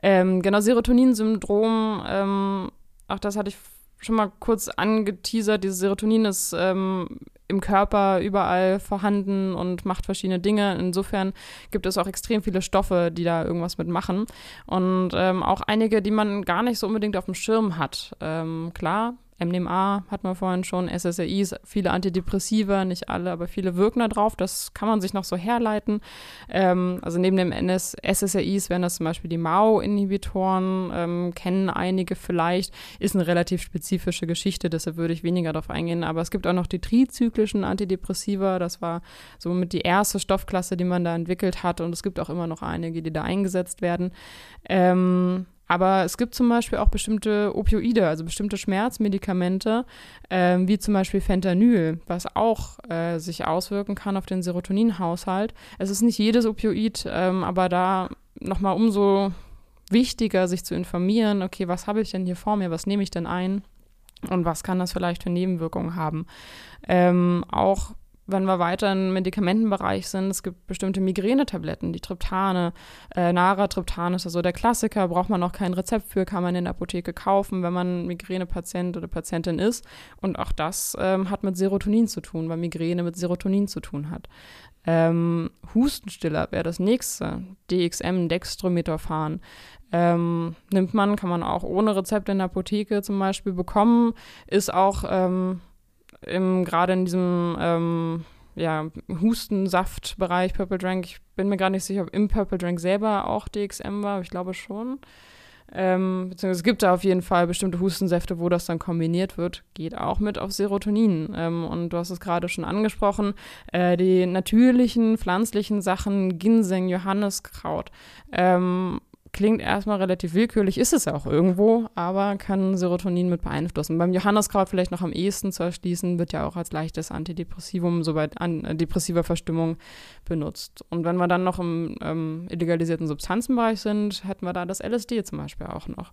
Ähm, genau, Serotonin-Syndrom, ähm, auch das hatte ich schon mal kurz angeteasert. Dieses Serotonin ist ähm, im Körper überall vorhanden und macht verschiedene Dinge. Insofern gibt es auch extrem viele Stoffe, die da irgendwas mitmachen. Und ähm, auch einige, die man gar nicht so unbedingt auf dem Schirm hat. Ähm, klar, MDMA hat man vorhin schon, SSRIs, viele Antidepressiva, nicht alle, aber viele wirken da drauf. Das kann man sich noch so herleiten. Ähm, also neben dem NS SSRIs wären das zum Beispiel die MAO-Inhibitoren, ähm, kennen einige vielleicht, ist eine relativ spezifische Geschichte, deshalb würde ich weniger darauf eingehen. Aber es gibt auch noch die trizyklischen Antidepressiva, das war somit die erste Stoffklasse, die man da entwickelt hat und es gibt auch immer noch einige, die da eingesetzt werden. Ähm, aber es gibt zum Beispiel auch bestimmte Opioide, also bestimmte Schmerzmedikamente, äh, wie zum Beispiel Fentanyl, was auch äh, sich auswirken kann auf den Serotoninhaushalt. Es ist nicht jedes Opioid, ähm, aber da nochmal umso wichtiger, sich zu informieren, okay, was habe ich denn hier vor mir, was nehme ich denn ein und was kann das vielleicht für Nebenwirkungen haben. Ähm, auch wenn wir weiter im Medikamentenbereich sind, es gibt bestimmte Migränetabletten, die Triptane, äh, Naratriptan ist also der Klassiker, braucht man auch kein Rezept für, kann man in der Apotheke kaufen, wenn man Migränepatient oder Patientin ist. Und auch das ähm, hat mit Serotonin zu tun, weil Migräne mit Serotonin zu tun hat. Ähm, Hustenstiller wäre das nächste, DXM, Dextrometaphan. Ähm, nimmt man, kann man auch ohne Rezept in der Apotheke zum Beispiel bekommen, ist auch ähm, gerade in diesem ähm, ja, Hustensaftbereich Purple Drank. Ich bin mir gar nicht sicher, ob im Purple Drank selber auch DXM war, aber ich glaube schon. Ähm, beziehungsweise es gibt da auf jeden Fall bestimmte Hustensäfte, wo das dann kombiniert wird, geht auch mit auf Serotonin. Ähm, und du hast es gerade schon angesprochen, äh, die natürlichen pflanzlichen Sachen, Ginseng, Johanniskraut, ähm, klingt erstmal relativ willkürlich, ist es ja auch irgendwo, aber kann Serotonin mit beeinflussen. Beim Johanneskraut vielleicht noch am ehesten zu erschließen, wird ja auch als leichtes Antidepressivum, soweit an äh, depressiver Verstimmung benutzt. Und wenn wir dann noch im ähm, illegalisierten Substanzenbereich sind, hätten wir da das LSD zum Beispiel auch noch.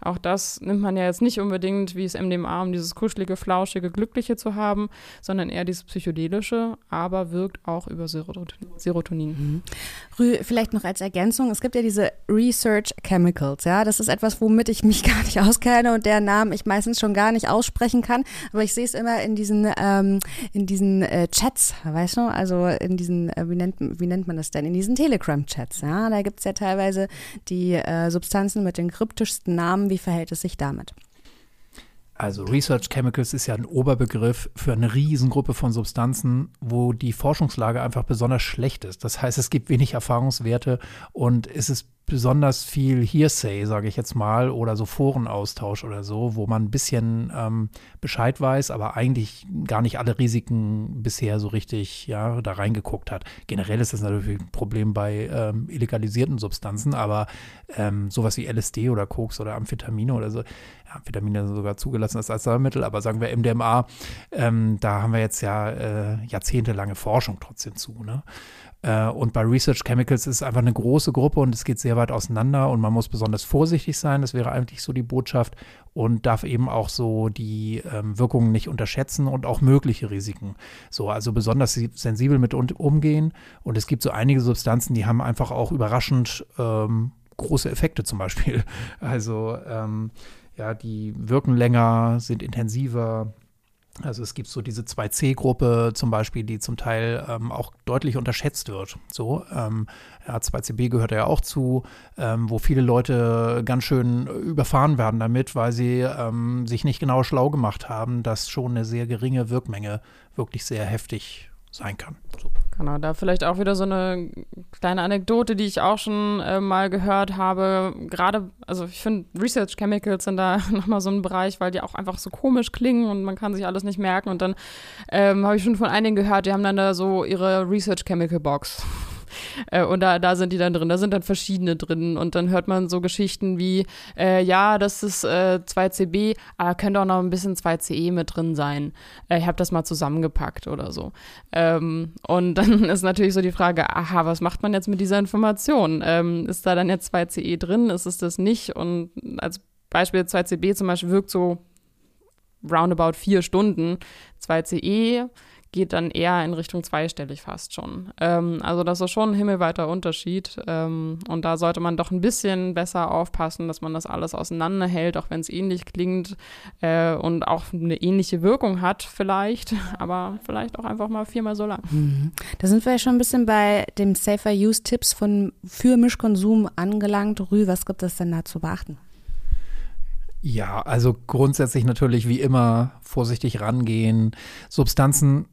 Auch das nimmt man ja jetzt nicht unbedingt wie es MDMA, um dieses kuschelige, flauschige, glückliche zu haben, sondern eher dieses psychedelische, aber wirkt auch über Serotonin. Mhm. Rü, vielleicht noch als Ergänzung, es gibt ja diese Research Chemicals, ja, das ist etwas, womit ich mich gar nicht auskenne und deren Namen ich meistens schon gar nicht aussprechen kann, aber ich sehe es immer in diesen, ähm, in diesen äh, Chats, weißt du, also in diesen, äh, wie, nennt, wie nennt man das denn, in diesen Telegram-Chats, ja, da gibt es ja teilweise die äh, Substanzen mit den kryptischsten Namen, wie verhält es sich damit? Also Research Chemicals ist ja ein Oberbegriff für eine Riesengruppe von Substanzen, wo die Forschungslage einfach besonders schlecht ist. Das heißt, es gibt wenig Erfahrungswerte und es ist besonders viel Hearsay, sage ich jetzt mal, oder so Forenaustausch oder so, wo man ein bisschen ähm, Bescheid weiß, aber eigentlich gar nicht alle Risiken bisher so richtig ja, da reingeguckt hat. Generell ist das natürlich ein Problem bei ähm, illegalisierten Substanzen, aber ähm, sowas wie LSD oder Koks oder Amphetamine oder so, Amphetamine sogar zugelassen als Arzneimittel, aber sagen wir MDMA, ähm, da haben wir jetzt ja äh, jahrzehntelange Forschung trotzdem zu. Ne? Äh, und bei Research Chemicals ist es einfach eine große Gruppe und es geht sehr weit auseinander und man muss besonders vorsichtig sein. Das wäre eigentlich so die Botschaft und darf eben auch so die ähm, Wirkungen nicht unterschätzen und auch mögliche Risiken. So, also besonders sensibel mit umgehen. Und es gibt so einige Substanzen, die haben einfach auch überraschend ähm, große Effekte zum Beispiel. Also ähm, ja, die wirken länger, sind intensiver. Also es gibt so diese 2C-Gruppe zum Beispiel, die zum Teil ähm, auch deutlich unterschätzt wird. So, ähm, ja, 2CB gehört ja auch zu, ähm, wo viele Leute ganz schön überfahren werden damit, weil sie ähm, sich nicht genau schlau gemacht haben, dass schon eine sehr geringe Wirkmenge wirklich sehr heftig sein kann. So. Genau, da vielleicht auch wieder so eine kleine Anekdote, die ich auch schon äh, mal gehört habe. Gerade, also ich finde, Research Chemicals sind da nochmal so ein Bereich, weil die auch einfach so komisch klingen und man kann sich alles nicht merken. Und dann ähm, habe ich schon von einigen gehört, die haben dann da so ihre Research Chemical Box. Äh, und da, da sind die dann drin, da sind dann verschiedene drin. Und dann hört man so Geschichten wie, äh, ja, das ist äh, 2CB, aber könnte auch noch ein bisschen 2CE mit drin sein. Äh, ich habe das mal zusammengepackt oder so. Ähm, und dann ist natürlich so die Frage, aha, was macht man jetzt mit dieser Information? Ähm, ist da dann jetzt 2CE drin? Ist es das nicht? Und als Beispiel 2CB zum Beispiel wirkt so roundabout vier Stunden. 2CE geht dann eher in Richtung zweistellig fast schon. Ähm, also das ist schon ein himmelweiter Unterschied. Ähm, und da sollte man doch ein bisschen besser aufpassen, dass man das alles auseinanderhält, auch wenn es ähnlich klingt äh, und auch eine ähnliche Wirkung hat vielleicht, aber vielleicht auch einfach mal viermal so lang. Mhm. Da sind wir ja schon ein bisschen bei dem Safer Use Tipps von für Mischkonsum angelangt. Rü, was gibt es denn da zu beachten? Ja, also grundsätzlich natürlich wie immer vorsichtig rangehen. Substanzen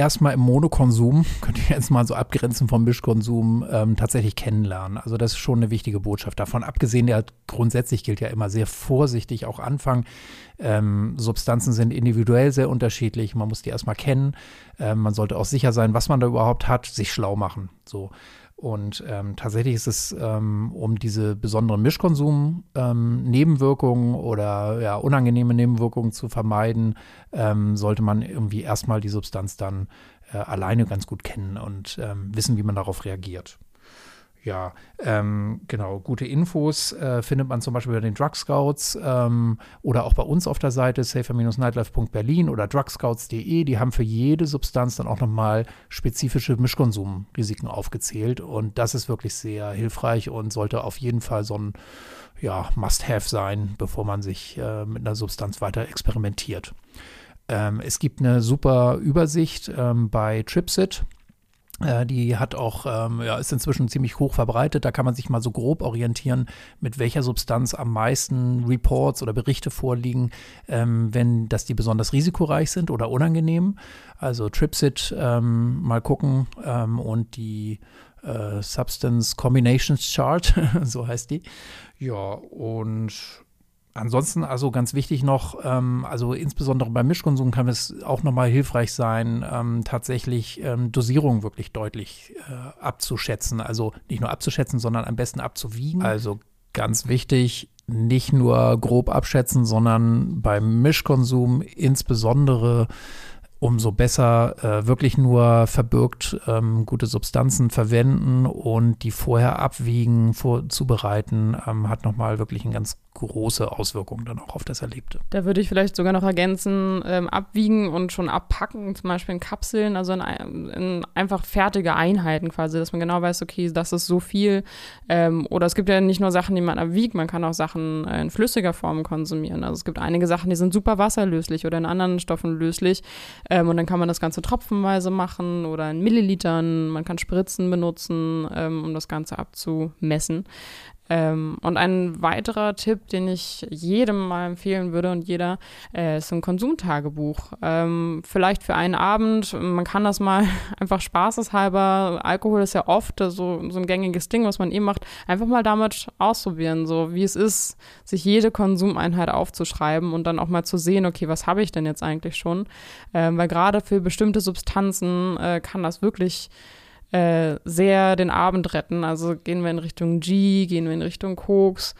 erstmal im Monokonsum, könnte ich jetzt mal so abgrenzen vom Mischkonsum, ähm, tatsächlich kennenlernen. Also das ist schon eine wichtige Botschaft. Davon abgesehen, ja, grundsätzlich gilt ja immer sehr vorsichtig auch anfangen. Ähm, Substanzen sind individuell sehr unterschiedlich. Man muss die erstmal kennen. Ähm, man sollte auch sicher sein, was man da überhaupt hat, sich schlau machen. So. Und ähm, tatsächlich ist es, ähm, um diese besonderen Mischkonsum-Nebenwirkungen ähm, oder ja, unangenehme Nebenwirkungen zu vermeiden, ähm, sollte man irgendwie erstmal die Substanz dann äh, alleine ganz gut kennen und ähm, wissen, wie man darauf reagiert. Ja, ähm, genau. Gute Infos äh, findet man zum Beispiel bei den Drug Scouts ähm, oder auch bei uns auf der Seite safer-nightlife.berlin oder drugscouts.de. Die haben für jede Substanz dann auch nochmal spezifische Mischkonsumrisiken aufgezählt. Und das ist wirklich sehr hilfreich und sollte auf jeden Fall so ein ja, Must-Have sein, bevor man sich äh, mit einer Substanz weiter experimentiert. Ähm, es gibt eine super Übersicht ähm, bei Tripsit die hat auch, ähm, ja, ist inzwischen ziemlich hoch verbreitet. Da kann man sich mal so grob orientieren, mit welcher Substanz am meisten Reports oder Berichte vorliegen, ähm, wenn das die besonders risikoreich sind oder unangenehm. Also Tripsit ähm, mal gucken ähm, und die äh, Substance Combinations Chart, so heißt die. Ja, und Ansonsten also ganz wichtig noch, ähm, also insbesondere beim Mischkonsum kann es auch nochmal hilfreich sein, ähm, tatsächlich ähm, Dosierung wirklich deutlich äh, abzuschätzen. Also nicht nur abzuschätzen, sondern am besten abzuwiegen. Also ganz wichtig, nicht nur grob abschätzen, sondern beim Mischkonsum insbesondere umso besser äh, wirklich nur verbirgt ähm, gute Substanzen verwenden und die vorher abwiegen, vorzubereiten, ähm, hat nochmal wirklich einen ganz große Auswirkungen dann auch auf das Erlebte. Da würde ich vielleicht sogar noch ergänzen, ähm, abwiegen und schon abpacken, zum Beispiel in Kapseln, also in, in, einfach fertige Einheiten quasi, dass man genau weiß, okay, das ist so viel. Ähm, oder es gibt ja nicht nur Sachen, die man abwiegt, man kann auch Sachen äh, in flüssiger Form konsumieren. Also es gibt einige Sachen, die sind super wasserlöslich oder in anderen Stoffen löslich. Ähm, und dann kann man das Ganze tropfenweise machen oder in Millilitern. Man kann Spritzen benutzen, ähm, um das Ganze abzumessen. Ähm, und ein weiterer Tipp, den ich jedem mal empfehlen würde und jeder, äh, ist ein Konsumtagebuch. Ähm, vielleicht für einen Abend, man kann das mal einfach spaßeshalber, Alkohol ist ja oft so, so ein gängiges Ding, was man eh macht, einfach mal damit ausprobieren, so wie es ist, sich jede Konsumeinheit aufzuschreiben und dann auch mal zu sehen, okay, was habe ich denn jetzt eigentlich schon? Ähm, weil gerade für bestimmte Substanzen äh, kann das wirklich äh, sehr den Abend retten. Also gehen wir in Richtung G, gehen wir in Richtung Koks,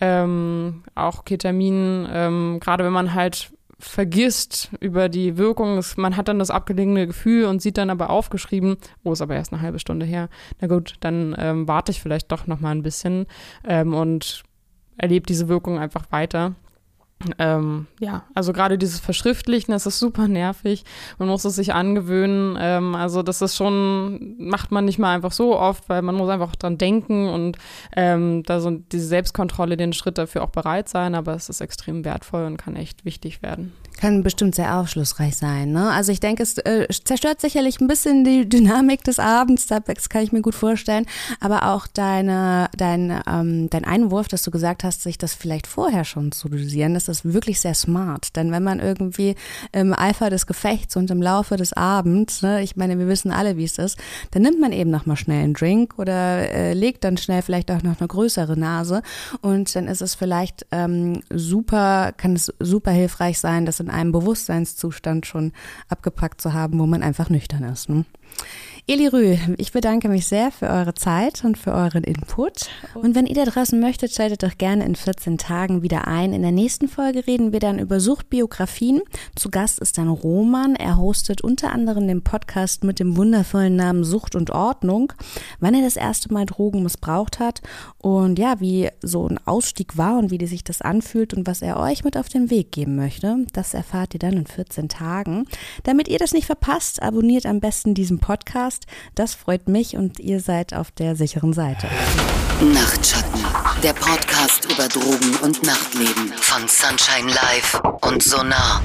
ähm, auch Ketamin, ähm, gerade wenn man halt vergisst über die Wirkung. Man hat dann das abgelegene Gefühl und sieht dann aber aufgeschrieben, oh, ist aber erst eine halbe Stunde her. Na gut, dann ähm, warte ich vielleicht doch noch mal ein bisschen ähm, und erlebe diese Wirkung einfach weiter. Ähm, ja, also gerade dieses Verschriftlichen, das ist super nervig. Man muss es sich angewöhnen. Ähm, also das ist schon, macht man nicht mal einfach so oft, weil man muss einfach dran denken und ähm, da so diese Selbstkontrolle, den Schritt dafür auch bereit sein. Aber es ist extrem wertvoll und kann echt wichtig werden. Kann bestimmt sehr aufschlussreich sein. Ne? Also ich denke, es äh, zerstört sicherlich ein bisschen die Dynamik des Abends, das kann ich mir gut vorstellen. Aber auch deine, dein, ähm, dein Einwurf, dass du gesagt hast, sich das vielleicht vorher schon zu dosieren, das ist wirklich sehr smart. Denn wenn man irgendwie im Eifer des Gefechts und im Laufe des Abends, ne, ich meine, wir wissen alle, wie es ist, dann nimmt man eben nochmal schnell einen Drink oder äh, legt dann schnell vielleicht auch noch eine größere Nase. Und dann ist es vielleicht ähm, super, kann es super hilfreich sein, dass in einem Bewusstseinszustand schon abgepackt zu haben, wo man einfach nüchtern ist. Ne? Eli Rü, ich bedanke mich sehr für eure Zeit und für euren Input. Und wenn ihr da draußen möchtet, schaltet doch gerne in 14 Tagen wieder ein. In der nächsten Folge reden wir dann über Suchtbiografien. Zu Gast ist dann Roman. Er hostet unter anderem den Podcast mit dem wundervollen Namen Sucht und Ordnung, wann er das erste Mal Drogen missbraucht hat und ja, wie so ein Ausstieg war und wie sich das anfühlt und was er euch mit auf den Weg geben möchte. Das erfahrt ihr dann in 14 Tagen. Damit ihr das nicht verpasst, abonniert am besten diesen Podcast Podcast. Das freut mich und ihr seid auf der sicheren Seite. Nachtschatten, der Podcast über Drogen und Nachtleben von Sunshine Live und Sonar.